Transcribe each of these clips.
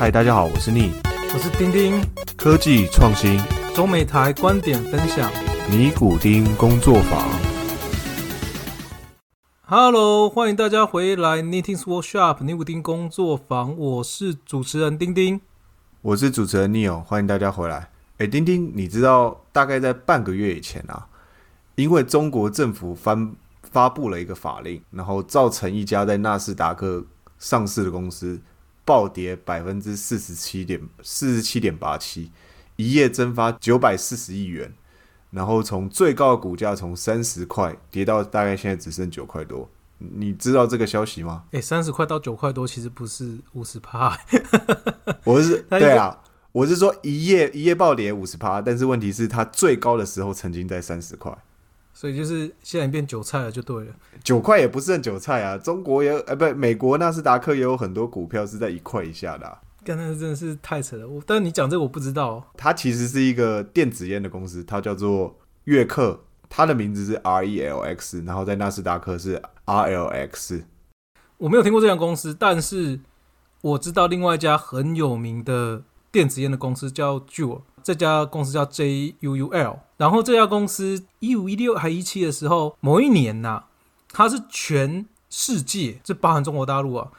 嗨，大家好，我是逆我是丁丁，科技创新中美台观点分享。尼古丁工作坊。Hello，欢迎大家回来 Knitting Workshop 尼古丁工作坊，我是主持人丁丁。我是主持人 Neil，欢迎大家回来。哎，丁丁，你知道大概在半个月以前啊，因为中国政府翻发布了一个法令，然后造成一家在纳斯达克上市的公司暴跌百分之四十七点四十七点八七，一夜蒸发九百四十亿元，然后从最高的股价从三十块跌到大概现在只剩九块多。你知道这个消息吗？哎，三十块到九块多，其实不是五十趴。我是对啊，我是说一夜一夜暴跌五十趴，但是问题是它最高的时候曾经在三十块，所以就是现在变韭菜了，就对了。九块也不是很韭菜啊。中国也有呃不，美国纳斯达克也有很多股票是在一块以下的、啊。刚才真的是太扯了，我但是你讲这个我不知道。它其实是一个电子烟的公司，它叫做悦克，它的名字是 R E L X，然后在纳斯达克是 R L X。我没有听过这家公司，但是我知道另外一家很有名的电子烟的公司叫 Juul，这家公司叫 J U U L。然后这家公司一五一六还一七的时候，某一年呐、它是全世界，这包含中国大陆啊，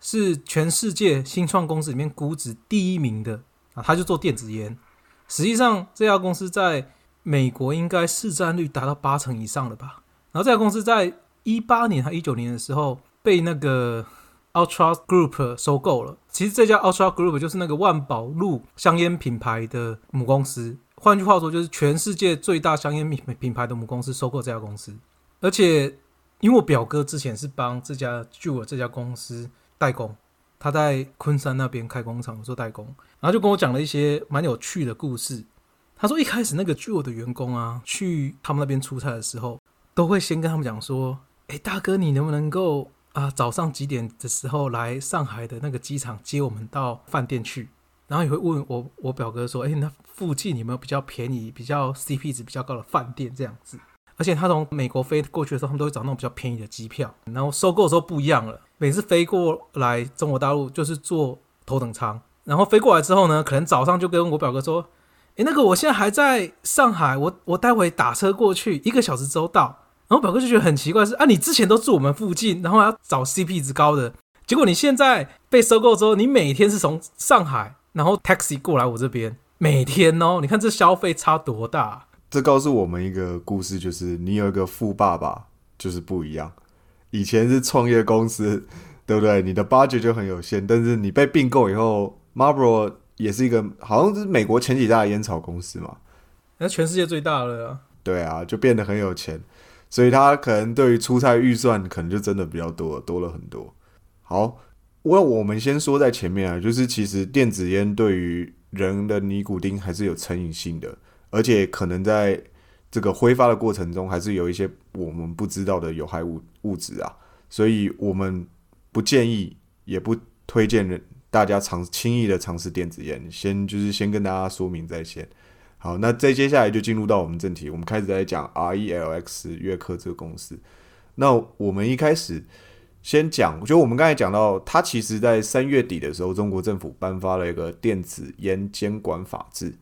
是全世界新创公司里面估值第一名的啊，它就做电子烟。实际上，这家公司在美国应该市占率达到八成以上了吧？然后这家公司在一八年还一九年的时候被那个 Ultra Group 收购了。其实这家 Ultra Group 就是那个万宝路香烟品牌的母公司，换句话说，就是全世界最大香烟品品牌的母公司收购这家公司。而且，因为我表哥之前是帮这家 Jewel 这家公司代工，他在昆山那边开工厂做代工，然后就跟我讲了一些蛮有趣的故事。他说一开始那个 Jewel 的员工啊，去他们那边出差的时候，都会先跟他们讲说：“哎，大哥，你能不能够啊早上几点的时候来上海的那个机场接我们到饭店去？”然后也会问我我表哥说：“哎，那附近有没有比较便宜、比较 CP 值比较高的饭店？”这样子。而且他从美国飞过去的时候，他们都会找那种比较便宜的机票。然后收购的时候不一样了，每次飞过来中国大陆就是坐头等舱，然后飞过来之后呢，可能早上就跟我表哥说：“诶，那个我现在还在上海，我我待会打车过去，一个小时之后到。”然后表哥就觉得很奇怪是，啊，你之前都住我们附近，然后要找 CP 值高的，结果你现在被收购之后，你每天是从上海然后 taxi 过来我这边，每天哦，你看这消费差多大？这告诉我们一个故事，就是你有一个富爸爸就是不一样。以前是创业公司，对不对？你的 budget 就很有限，但是你被并购以后，Marlboro 也是一个好像是美国前几大的烟草公司嘛，那全世界最大了啊！对啊，就变得很有钱，所以他可能对于出差预算可能就真的比较多，多了很多。好，我我们先说在前面啊，就是其实电子烟对于人的尼古丁还是有成瘾性的，而且可能在这个挥发的过程中，还是有一些我们不知道的有害物物质啊，所以我们不建议，也不推荐人大家尝轻易的尝试电子烟。先就是先跟大家说明在先。好，那再接下来就进入到我们正题，我们开始在讲 R E L X 悦克这个公司。那我们一开始先讲，我觉得我们刚才讲到，它其实在三月底的时候，中国政府颁发了一个电子烟监管法制，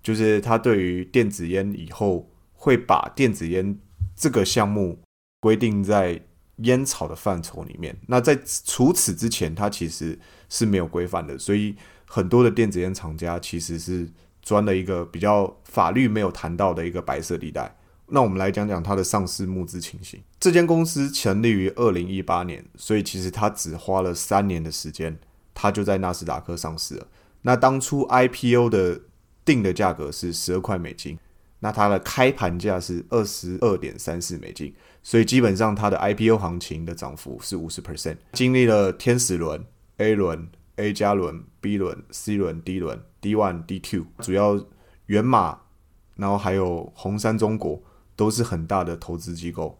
就是它对于电子烟以后会把电子烟这个项目规定在烟草的范畴里面。那在除此之前，它其实是没有规范的，所以很多的电子烟厂家其实是钻了一个比较法律没有谈到的一个白色地带。那我们来讲讲它的上市募资情形。这间公司成立于二零一八年，所以其实它只花了三年的时间，它就在纳斯达克上市了。那当初 IPO 的定的价格是十二块美金，那它的开盘价是二十二点三四美金，所以基本上它的 IPO 行情的涨幅是五十 percent。经历了天使轮、A 轮、A 加轮、B 轮、C 轮、D 轮、D one、D two，主要源码，然后还有红杉中国都是很大的投资机构。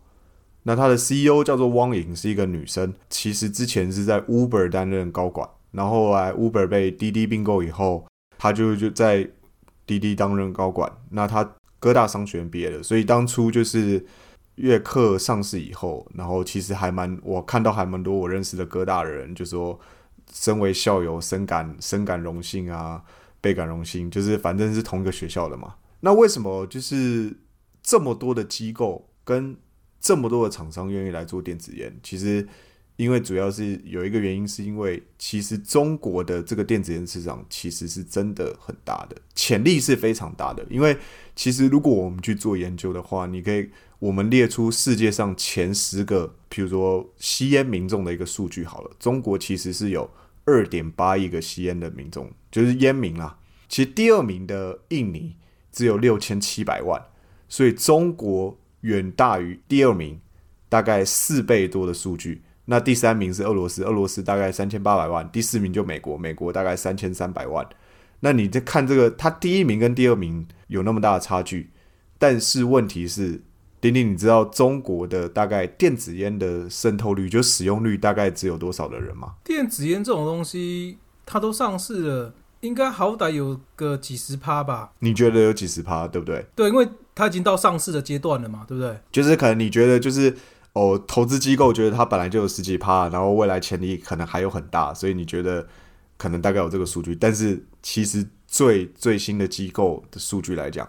那它的 CEO 叫做汪颖，是一个女生。其实之前是在 Uber 担任高管，然后来 Uber 被滴滴并购以后，她就就在滴滴担任高管。那她哥大商学院毕业的，所以当初就是悦客上市以后，然后其实还蛮我看到还蛮多我认识的哥大的人就说，身为校友深感深感荣幸啊，倍感荣幸，就是反正是同一个学校的嘛。那为什么就是这么多的机构跟这么多的厂商愿意来做电子烟？其实。因为主要是有一个原因，是因为其实中国的这个电子烟市场其实是真的很大的，潜力是非常大的。因为其实如果我们去做研究的话，你可以我们列出世界上前十个，比如说吸烟民众的一个数据好了。中国其实是有二点八亿个吸烟的民众，就是烟民啦。其实第二名的印尼只有六千七百万，所以中国远大于第二名大概四倍多的数据。那第三名是俄罗斯，俄罗斯大概三千八百万，第四名就美国，美国大概三千三百万。那你在看这个，它第一名跟第二名有那么大的差距，但是问题是，丁丁，你知道中国的大概电子烟的渗透率，就使用率大概只有多少的人吗？电子烟这种东西，它都上市了，应该好歹有个几十趴吧？你觉得有几十趴，对不对？对，因为它已经到上市的阶段了嘛，对不对？就是可能你觉得就是。哦，投资机构觉得它本来就有十几趴，然后未来潜力可能还有很大，所以你觉得可能大概有这个数据。但是其实最最新的机构的数据来讲，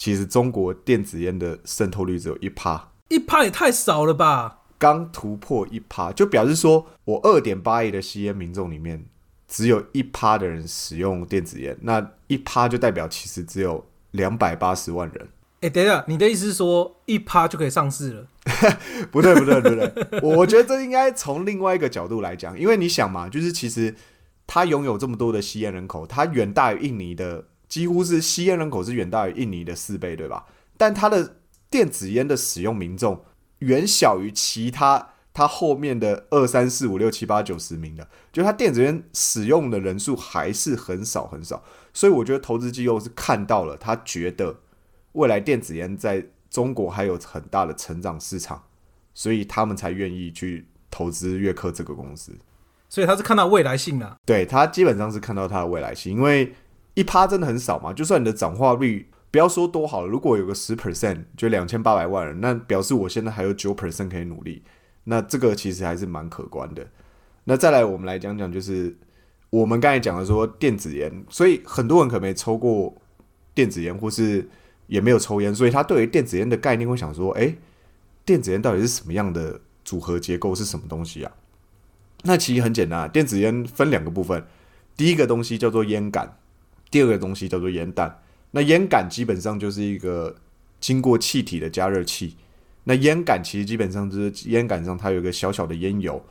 其实中国电子烟的渗透率只有一趴，一趴也太少了吧？刚突破一趴，就表示说我二点八亿的吸烟民众里面，只有一趴的人使用电子烟，那一趴就代表其实只有两百八十万人。哎，等一下，你的意思是说一趴就可以上市了？不对，不对，不对，我我觉得这应该从另外一个角度来讲，因为你想嘛，就是其实它拥有这么多的吸烟人口，它远大于印尼的，几乎是吸烟人口是远大于印尼的四倍，对吧？但它的电子烟的使用民众远小于其他它后面的二三四五六七八九十名的，就它电子烟使用的人数还是很少很少，所以我觉得投资机构是看到了，他觉得。未来电子烟在中国还有很大的成长市场，所以他们才愿意去投资悦克这个公司。所以他是看到未来性啊？对他基本上是看到他的未来性，因为一趴真的很少嘛。就算你的转化率不要说多好了，如果有个十 percent，就两千八百万人，那表示我现在还有九 percent 可以努力。那这个其实还是蛮可观的。那再来，我们来讲讲，就是我们刚才讲的说电子烟，所以很多人可能没抽过电子烟，或是。也没有抽烟，所以他对于电子烟的概念会想说：“哎，电子烟到底是什么样的组合结构？是什么东西啊？”那其实很简单，电子烟分两个部分，第一个东西叫做烟杆，第二个东西叫做烟弹。那烟杆基本上就是一个经过气体的加热器，那烟杆其实基本上就是烟杆上它有一个小小的烟油，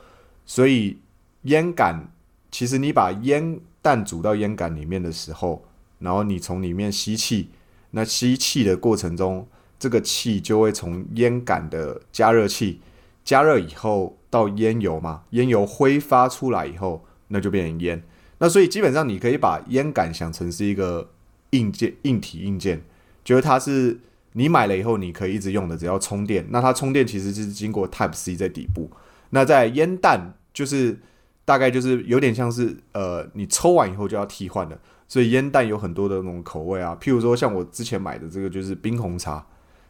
所以烟杆其实你把烟弹煮到烟杆里面的时候，然后你从里面吸气。那吸气的过程中，这个气就会从烟杆的加热器加热以后到烟油嘛，烟油挥发出来以后，那就变成烟。那所以基本上你可以把烟杆想成是一个硬件、硬体硬件，就是它是你买了以后你可以一直用的，只要充电。那它充电其实是经过 Type C 在底部。那在烟弹就是大概就是有点像是呃，你抽完以后就要替换的。所以烟弹有很多的那种口味啊，譬如说像我之前买的这个就是冰红茶，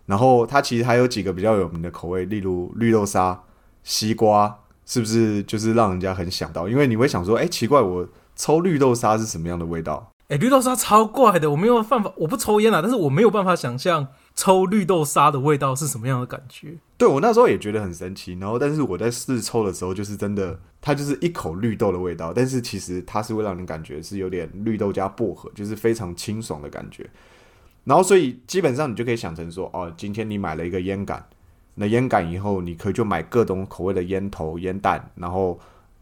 然后它其实还有几个比较有名的口味，例如绿豆沙、西瓜，是不是就是让人家很想到？因为你会想说，哎，奇怪，我抽绿豆沙是什么样的味道？哎，绿豆沙超怪的，我没有办法，我不抽烟啊，但是我没有办法想象。抽绿豆沙的味道是什么样的感觉？对我那时候也觉得很神奇，然后但是我在试抽的时候，就是真的，它就是一口绿豆的味道，但是其实它是会让人感觉是有点绿豆加薄荷，就是非常清爽的感觉。然后所以基本上你就可以想成说，哦，今天你买了一个烟杆，那烟杆以后你可以就买各种口味的烟头、烟弹，然后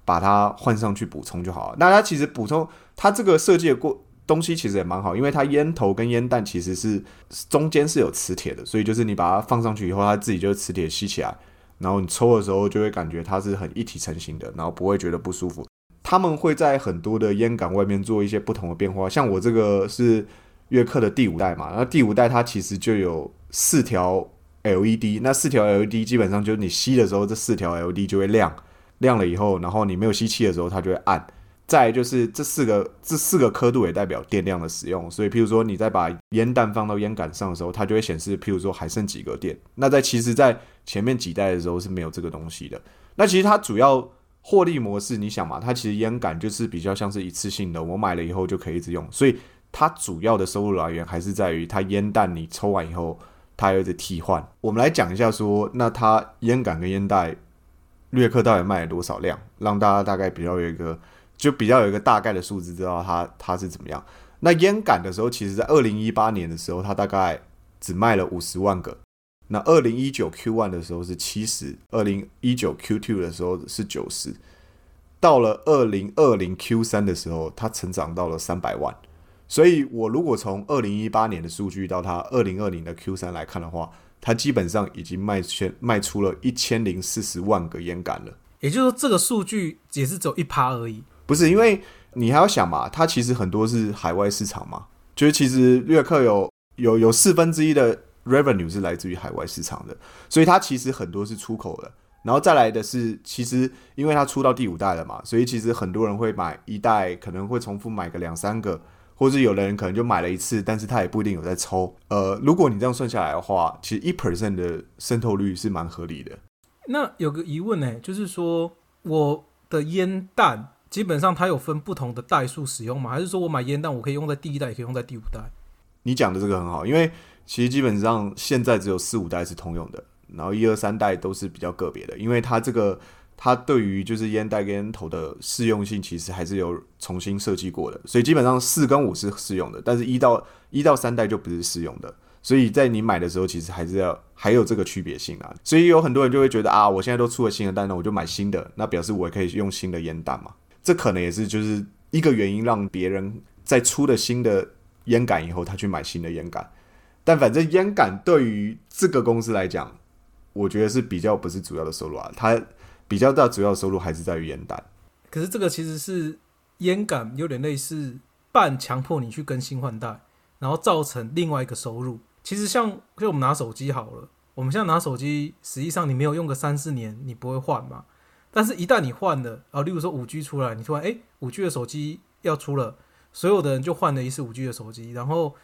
把它换上去补充就好了。那它其实补充它这个设计的过。东西其实也蛮好，因为它烟头跟烟弹其实是中间是有磁铁的，所以就是你把它放上去以后，它自己就磁铁吸起来，然后你抽的时候就会感觉它是很一体成型的，然后不会觉得不舒服。他们会在很多的烟杆外面做一些不同的变化，像我这个是悦克的第五代嘛，那第五代它其实就有四条 LED，那四条 LED 基本上就是你吸的时候，这四条 LED 就会亮，亮了以后，然后你没有吸气的时候，它就会暗。再就是这四个这四个刻度也代表电量的使用，所以譬如说你在把烟弹放到烟杆上的时候，它就会显示譬如说还剩几个电。那在其实，在前面几代的时候是没有这个东西的。那其实它主要获利模式，你想嘛，它其实烟杆就是比较像是一次性的，我买了以后就可以一直用，所以它主要的收入来源还是在于它烟弹你抽完以后，它有一直替换。我们来讲一下说，那它烟杆跟烟袋，略克到底卖了多少量，让大家大概比较有一个，就比较有一个大概的数字，知道它它是怎么样。那烟感的时候，其实在二零一八年的时候，它大概只卖了五十万个。那二零一九 Q one 的时候是七十，二零一九 Q two 的时候是九十，到了二零二零 Q 三的时候，它成长到了三百万。所以，我如果从二零一八年的数据到它二零二零的 Q 三来看的话，它基本上已经卖全卖出了一千零四十万个烟杆了。也就是说，这个数据也是只有一趴而已。不是，因为你还要想嘛，它其实很多是海外市场嘛，就是其实略克有有有四分之一的。Revenue 是来自于海外市场的，所以它其实很多是出口的。然后再来的是，其实因为它出到第五代了嘛，所以其实很多人会买一代，可能会重复买个两三个，或者有的人可能就买了一次，但是他也不一定有在抽。呃，如果你这样算下来的话，其实一 percent 的渗透率是蛮合理的。那有个疑问呢，就是说我的烟弹基本上它有分不同的代数使用吗？还是说我买烟弹我可以用在第一代，也可以用在第五代？你讲的这个很好，因为。其实基本上现在只有四五代是通用的，然后一二三代都是比较个别的，因为它这个它对于就是烟袋跟烟头的适用性其实还是有重新设计过的，所以基本上四跟五是适用的，但是一到一到三代就不是适用的，所以在你买的时候其实还是要还有这个区别性啊，所以有很多人就会觉得啊，我现在都出了新的弹，那我就买新的，那表示我也可以用新的烟弹嘛，这可能也是就是一个原因，让别人在出了新的烟杆以后，他去买新的烟杆。但反正烟感对于这个公司来讲，我觉得是比较不是主要的收入啊，它比较大主要收入还是在于烟弹。可是这个其实是烟感有点类似半强迫你去更新换代，然后造成另外一个收入。其实像就我们拿手机好了，我们现在拿手机，实际上你没有用个三四年，你不会换嘛。但是，一旦你换了啊，例如说五 G 出来，你突然哎，五 G 的手机要出了，所有的人就换了一次五 G 的手机，然后。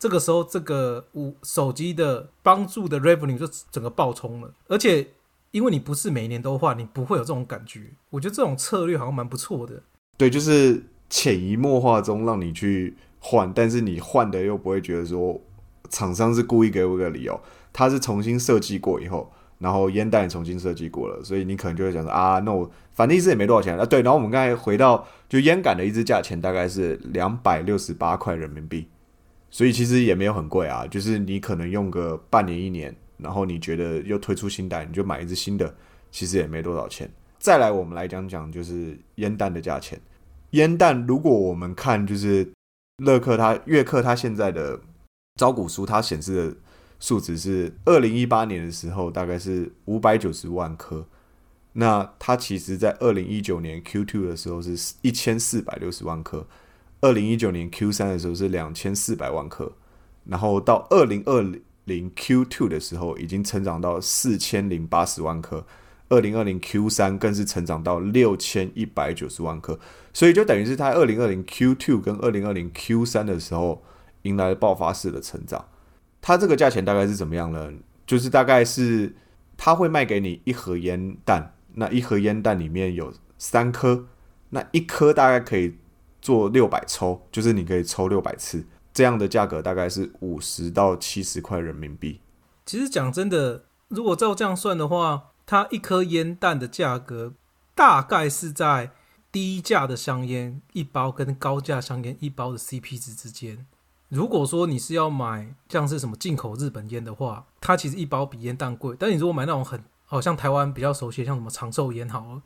这个时候，这个五手机的帮助的 revenue 就整个爆冲了，而且因为你不是每一年都换，你不会有这种感觉。我觉得这种策略好像蛮不错的。对，就是潜移默化中让你去换，但是你换的又不会觉得说厂商是故意给我一个理由，他是重新设计过以后，然后烟弹也重新设计过了，所以你可能就会想说啊，那我反正一支也没多少钱啊。对，然后我们刚才回到就烟杆的一支价钱大概是两百六十八块人民币。所以其实也没有很贵啊，就是你可能用个半年一年，然后你觉得又推出新代，你就买一支新的，其实也没多少钱。再来，我们来讲讲就是烟弹的价钱。烟弹如果我们看就是乐克它乐克它现在的招股书，它显示的数值是二零一八年的时候大概是五百九十万颗，那它其实在二零一九年 Q two 的时候是一千四百六十万颗。二零一九年 Q 三的时候是两千四百万颗，然后到二零二零零 Q two 的时候已经成长到四千零八十万颗，二零二零 Q 三更是成长到六千一百九十万颗，所以就等于是它二零二零 Q two 跟二零二零 Q 三的时候迎来了爆发式的成长。它这个价钱大概是怎么样呢？就是大概是它会卖给你一盒烟弹，那一盒烟弹里面有三颗，那一颗大概可以。做六百抽，就是你可以抽六百次，这样的价格大概是五十到七十块人民币。其实讲真的，如果照这样算的话，它一颗烟弹的价格大概是在低价的香烟一包跟高价香烟一包的 CP 值之间。如果说你是要买像是什么进口日本烟的话，它其实一包比烟弹贵。但你如果买那种很好像台湾比较熟悉像什么长寿烟好了，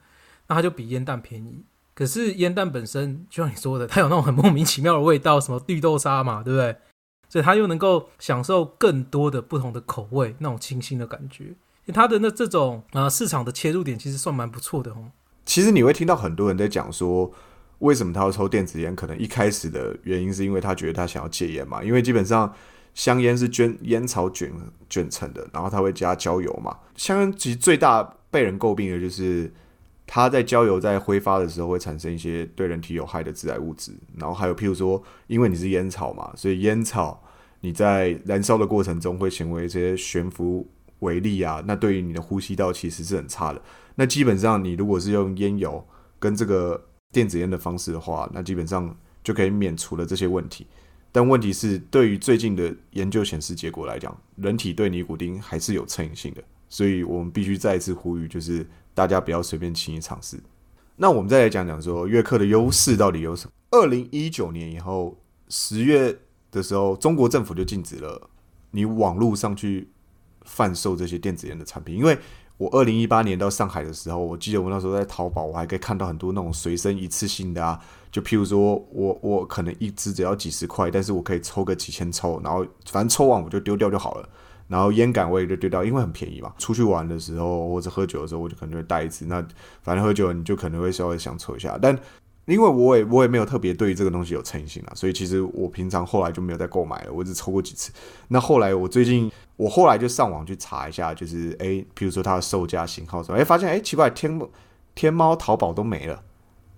那它就比烟弹便宜。可是烟弹本身，就像你说的，它有那种很莫名其妙的味道，什么绿豆沙嘛，对不对？所以它又能够享受更多的不同的口味，那种清新的感觉。它的那这种啊市场的切入点其实算蛮不错的哦。其实你会听到很多人在讲说，为什么他要抽电子烟？可能一开始的原因是因为他觉得他想要戒烟嘛，因为基本上香烟是卷烟草卷卷成的，然后他会加焦油嘛。香烟其实最大被人诟病的就是。它在焦油在挥发的时候会产生一些对人体有害的致癌物质，然后还有譬如说，因为你是烟草嘛，所以烟草你在燃烧的过程中会成为一些悬浮为例啊，那对于你的呼吸道其实是很差的。那基本上你如果是用烟油跟这个电子烟的方式的话，那基本上就可以免除了这些问题。但问题是，对于最近的研究显示结果来讲，人体对尼古丁还是有成瘾性的，所以我们必须再一次呼吁，就是大家不要随便轻易尝试。那我们再来讲讲说，悦客的优势到底有什么？二零一九年以后十月的时候，中国政府就禁止了你网络上去贩售这些电子烟的产品，因为我二零一八年到上海的时候，我记得我那时候在淘宝，我还可以看到很多那种随身一次性的啊，就譬如说我我可能一支只要几十块，但是我可以抽个几千抽，然后反正抽完我就丢掉就好了。然后烟杆我也就丢掉，因为很便宜嘛。出去玩的时候或者喝酒的时候，我就可能会带一支。那反正喝酒你就可能会稍微想抽一下，但因为我也我也没有特别对于这个东西有成瘾性啊，所以其实我平常后来就没有再购买了。我只抽过几次。那后来我最近我后来就上网去查一下，就是诶，比如说它的售价型号什么，诶，发现诶奇怪，天天猫、淘宝都没了。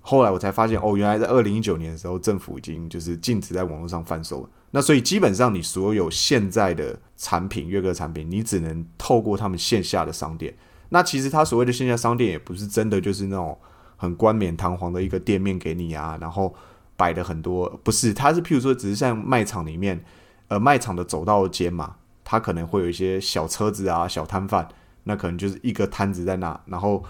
后来我才发现，哦，原来在二零一九年的时候，政府已经就是禁止在网络上贩售了。那所以基本上，你所有现在的产品，悦客产品，你只能透过他们线下的商店。那其实他所谓的线下商店，也不是真的就是那种很冠冕堂皇的一个店面给你啊，然后摆的很多，不是，他是譬如说，只是像卖场里面，呃，卖场的走道间嘛，他可能会有一些小车子啊，小摊贩，那可能就是一个摊子在那，然后。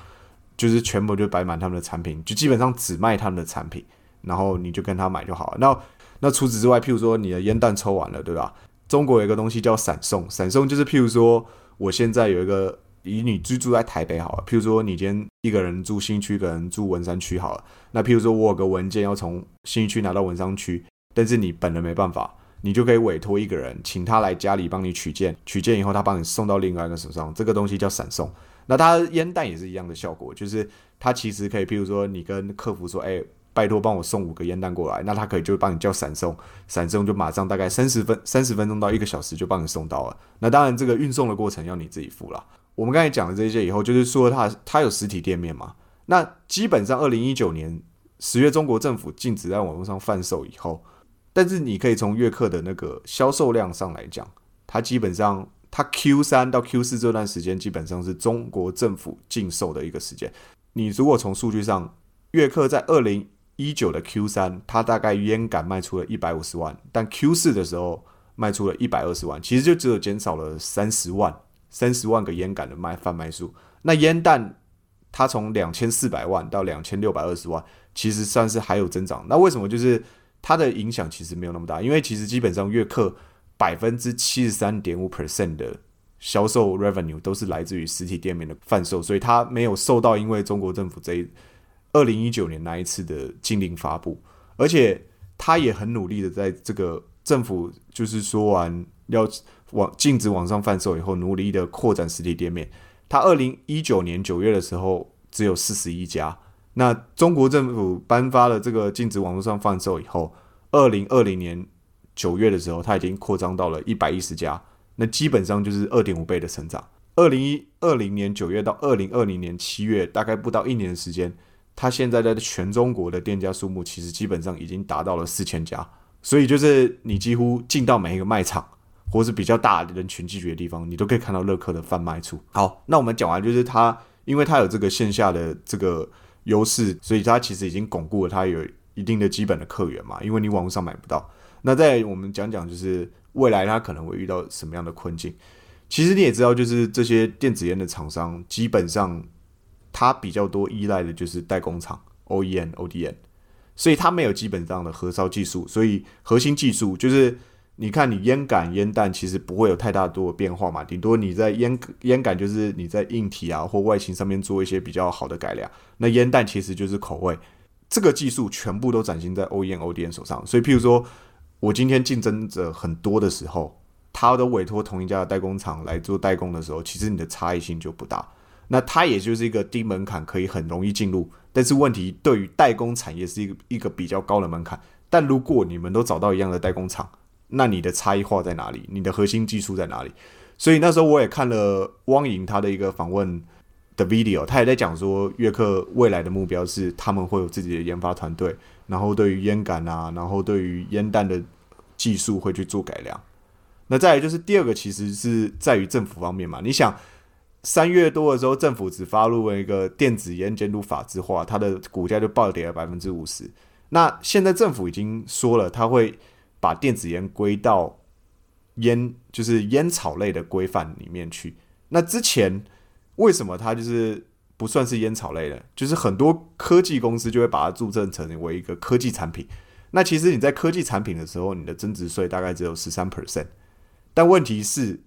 就是全部就摆满他们的产品，就基本上只卖他们的产品，然后你就跟他买就好了。那那除此之外，譬如说你的烟弹抽完了，对吧？中国有一个东西叫闪送，闪送就是譬如说，我现在有一个以你居住在台北好了，譬如说你今天一个人住新区，一个人住文山区好了。那譬如说我有个文件要从新区拿到文山区，但是你本人没办法，你就可以委托一个人，请他来家里帮你取件，取件以后他帮你送到另外一个手上，这个东西叫闪送。那它烟弹也是一样的效果，就是它其实可以，譬如说你跟客服说，哎，拜托帮我送五个烟弹过来，那他可以就帮你叫闪送，闪送就马上大概三十分三十分钟到一个小时就帮你送到了。那当然这个运送的过程要你自己付了。我们刚才讲了这些以后，就是说它它有实体店面嘛？那基本上二零一九年十月中国政府禁止在网络上贩售以后，但是你可以从悦客的那个销售量上来讲，它基本上。它 Q 三到 Q 四这段时间基本上是中国政府禁售的一个时间。你如果从数据上，悦客在二零一九的 Q 三，它大概烟杆卖出了一百五十万，但 Q 四的时候卖出了一百二十万，其实就只有减少了三十万，三十万个烟杆的卖贩卖数。那烟弹它从两千四百万到两千六百二十万，其实算是还有增长。那为什么就是它的影响其实没有那么大？因为其实基本上月客。百分之七十三点五 percent 的销售 revenue 都是来自于实体店面的贩售，所以它没有受到因为中国政府这一二零一九年那一次的禁令发布，而且它也很努力的在这个政府就是说完要往禁止网上贩售以后，努力的扩展实体店面。它二零一九年九月的时候只有四十一家，那中国政府颁发了这个禁止网络上贩售以后，二零二零年。九月的时候，它已经扩张到了一百一十家，那基本上就是二点五倍的成长。二零一二零年九月到二零二零年七月，大概不到一年的时间，它现在在全中国的店家数目其实基本上已经达到了四千家。所以就是你几乎进到每一个卖场，或是比较大的人群聚集的地方，你都可以看到乐客的贩卖处。好，那我们讲完就是它，因为它有这个线下的这个优势，所以它其实已经巩固了它有一定的基本的客源嘛，因为你网络上买不到。那再我们讲讲，就是未来它可能会遇到什么样的困境？其实你也知道，就是这些电子烟的厂商，基本上它比较多依赖的就是代工厂 OEM、ODM，所以它没有基本上的核烧技术，所以核心技术就是你看你烟杆、烟弹其实不会有太大多的变化嘛，顶多你在烟烟杆就是你在硬体啊或外形上面做一些比较好的改良，那烟弹其实就是口味，这个技术全部都展现在 OEM、ODM 手上，所以譬如说。我今天竞争者很多的时候，他都委托同一家的代工厂来做代工的时候，其实你的差异性就不大。那它也就是一个低门槛，可以很容易进入。但是问题对于代工产业是一个一个比较高的门槛。但如果你们都找到一样的代工厂，那你的差异化在哪里？你的核心技术在哪里？所以那时候我也看了汪莹他的一个访问的 video，他也在讲说，悦客未来的目标是他们会有自己的研发团队，然后对于烟感啊，然后对于烟弹的。技术会去做改良，那再来就是第二个，其实是在于政府方面嘛。你想，三月多的时候，政府只发布了一个电子烟监督法制化，它的股价就暴跌了百分之五十。那现在政府已经说了，它会把电子烟归到烟就是烟草类的规范里面去。那之前为什么它就是不算是烟草类的？就是很多科技公司就会把它注册成为一个科技产品。那其实你在科技产品的时候，你的增值税大概只有十三 percent。但问题是，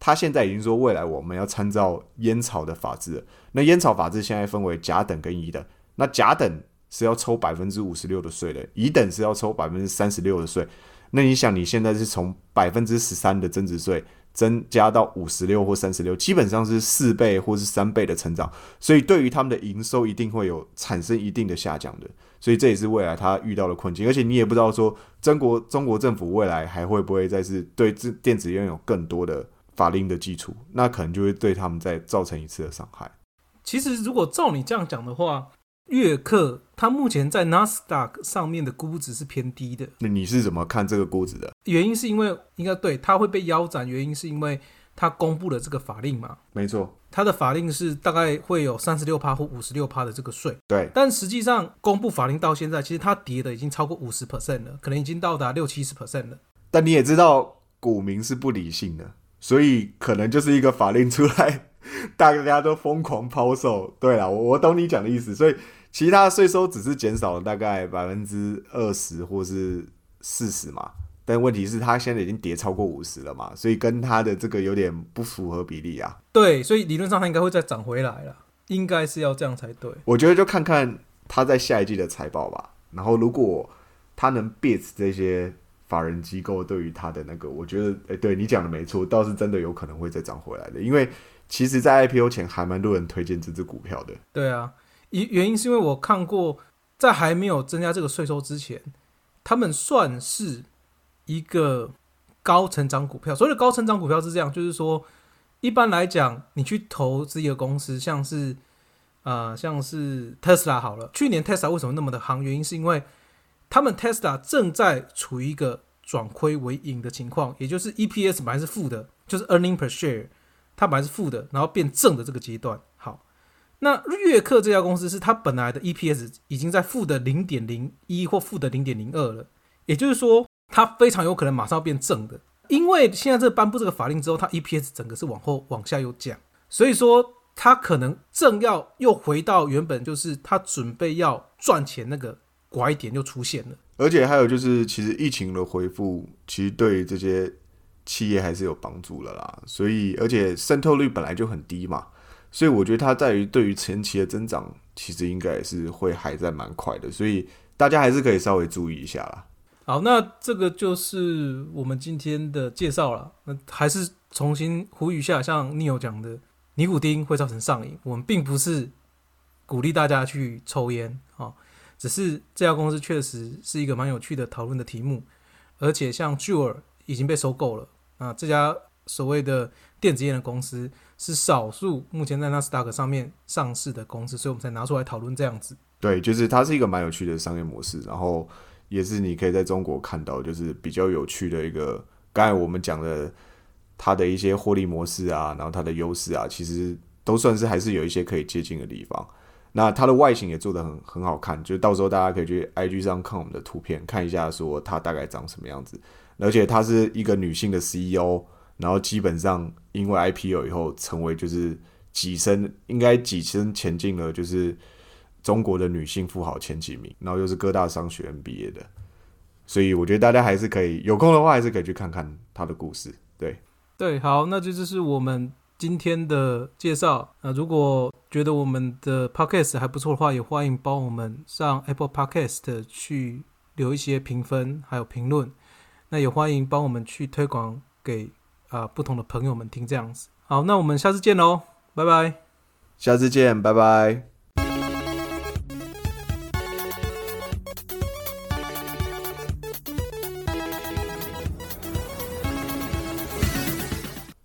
他现在已经说未来我们要参照烟草的法制。那烟草法制现在分为甲等跟乙等。那甲等是要抽百分之五十六的税的，乙等是要抽百分之三十六的税。那你想，你现在是从百分之十三的增值税增加到五十六或三十六，基本上是四倍或是三倍的成长。所以对于他们的营收一定会有产生一定的下降的。所以这也是未来他遇到的困境。而且你也不知道说中国中国政府未来还会不会再是对电子烟有更多的法令的基础，那可能就会对他们再造成一次的伤害。其实如果照你这样讲的话，悦克它目前在 Nasdaq 上面的估值是偏低的。那你是怎么看这个估值的？原因是因为应该对它会被腰斩，原因是因为它公布了这个法令嘛？没错，它的法令是大概会有三十六趴或五十六趴的这个税。对，但实际上公布法令到现在，其实它跌的已经超过五十 percent 了，可能已经到达六七十 percent 了。但你也知道，股民是不理性的，所以可能就是一个法令出来，大家都疯狂抛售。对了，我我懂你讲的意思，所以。其他税收只是减少了大概百分之二十或是四十嘛，但问题是它现在已经跌超过五十了嘛，所以跟它的这个有点不符合比例啊。对，所以理论上它应该会再涨回来了，应该是要这样才对。我觉得就看看它在下一季的财报吧，然后如果它能 beat 这些法人机构对于它的那个，我觉得，哎，对你讲的没错，倒是真的有可能会再涨回来的，因为其实，在 IPO 前还蛮多人推荐这只股票的。对啊。原原因是因为我看过，在还没有增加这个税收之前，他们算是一个高成长股票。所谓的高成长股票是这样，就是说，一般来讲，你去投资一个公司，像是啊，像是特斯拉好了。去年特斯拉为什么那么的行？原因是因为他们 Tesla 正在处于一个转亏为盈的情况，也就是 EPS 本来是负的，就是 earning per share，它本来是负的，然后变正的这个阶段。好。那瑞克这家公司是它本来的 EPS 已经在负的零点零一或负的零点零二了，也就是说它非常有可能马上变正的，因为现在这颁布这个法令之后，它 EPS 整个是往后往下又降，所以说它可能正要又回到原本就是它准备要赚钱那个拐点就出现了。而且还有就是，其实疫情的恢复其实对这些企业还是有帮助了啦，所以而且渗透率本来就很低嘛。所以我觉得它在于对于前期的增长，其实应该也是会还在蛮快的，所以大家还是可以稍微注意一下啦。好，那这个就是我们今天的介绍了。那还是重新呼吁一下，像 Neil 讲的，尼古丁会造成上瘾。我们并不是鼓励大家去抽烟啊，只是这家公司确实是一个蛮有趣的讨论的题目。而且像 j u e 已经被收购了啊，这家所谓的电子烟的公司。是少数目前在纳斯达克上面上市的公司，所以我们才拿出来讨论这样子。对，就是它是一个蛮有趣的商业模式，然后也是你可以在中国看到，就是比较有趣的一个。刚才我们讲的它的一些获利模式啊，然后它的优势啊，其实都算是还是有一些可以接近的地方。那它的外形也做的很很好看，就是到时候大家可以去 IG 上看我们的图片，看一下说它大概长什么样子。而且它是一个女性的 CEO。然后基本上因为 IPO 以后成为就是跻身应该跻身前进了就是中国的女性富豪前几名，然后又是各大商学院毕业的，所以我觉得大家还是可以有空的话还是可以去看看她的故事。对对，好，那这就是我们今天的介绍。那如果觉得我们的 Podcast 还不错的话，也欢迎帮我们上 Apple Podcast 去留一些评分还有评论。那也欢迎帮我们去推广给。啊，不同的朋友们听这样子，好，那我们下次见喽，拜拜，下次见，拜拜。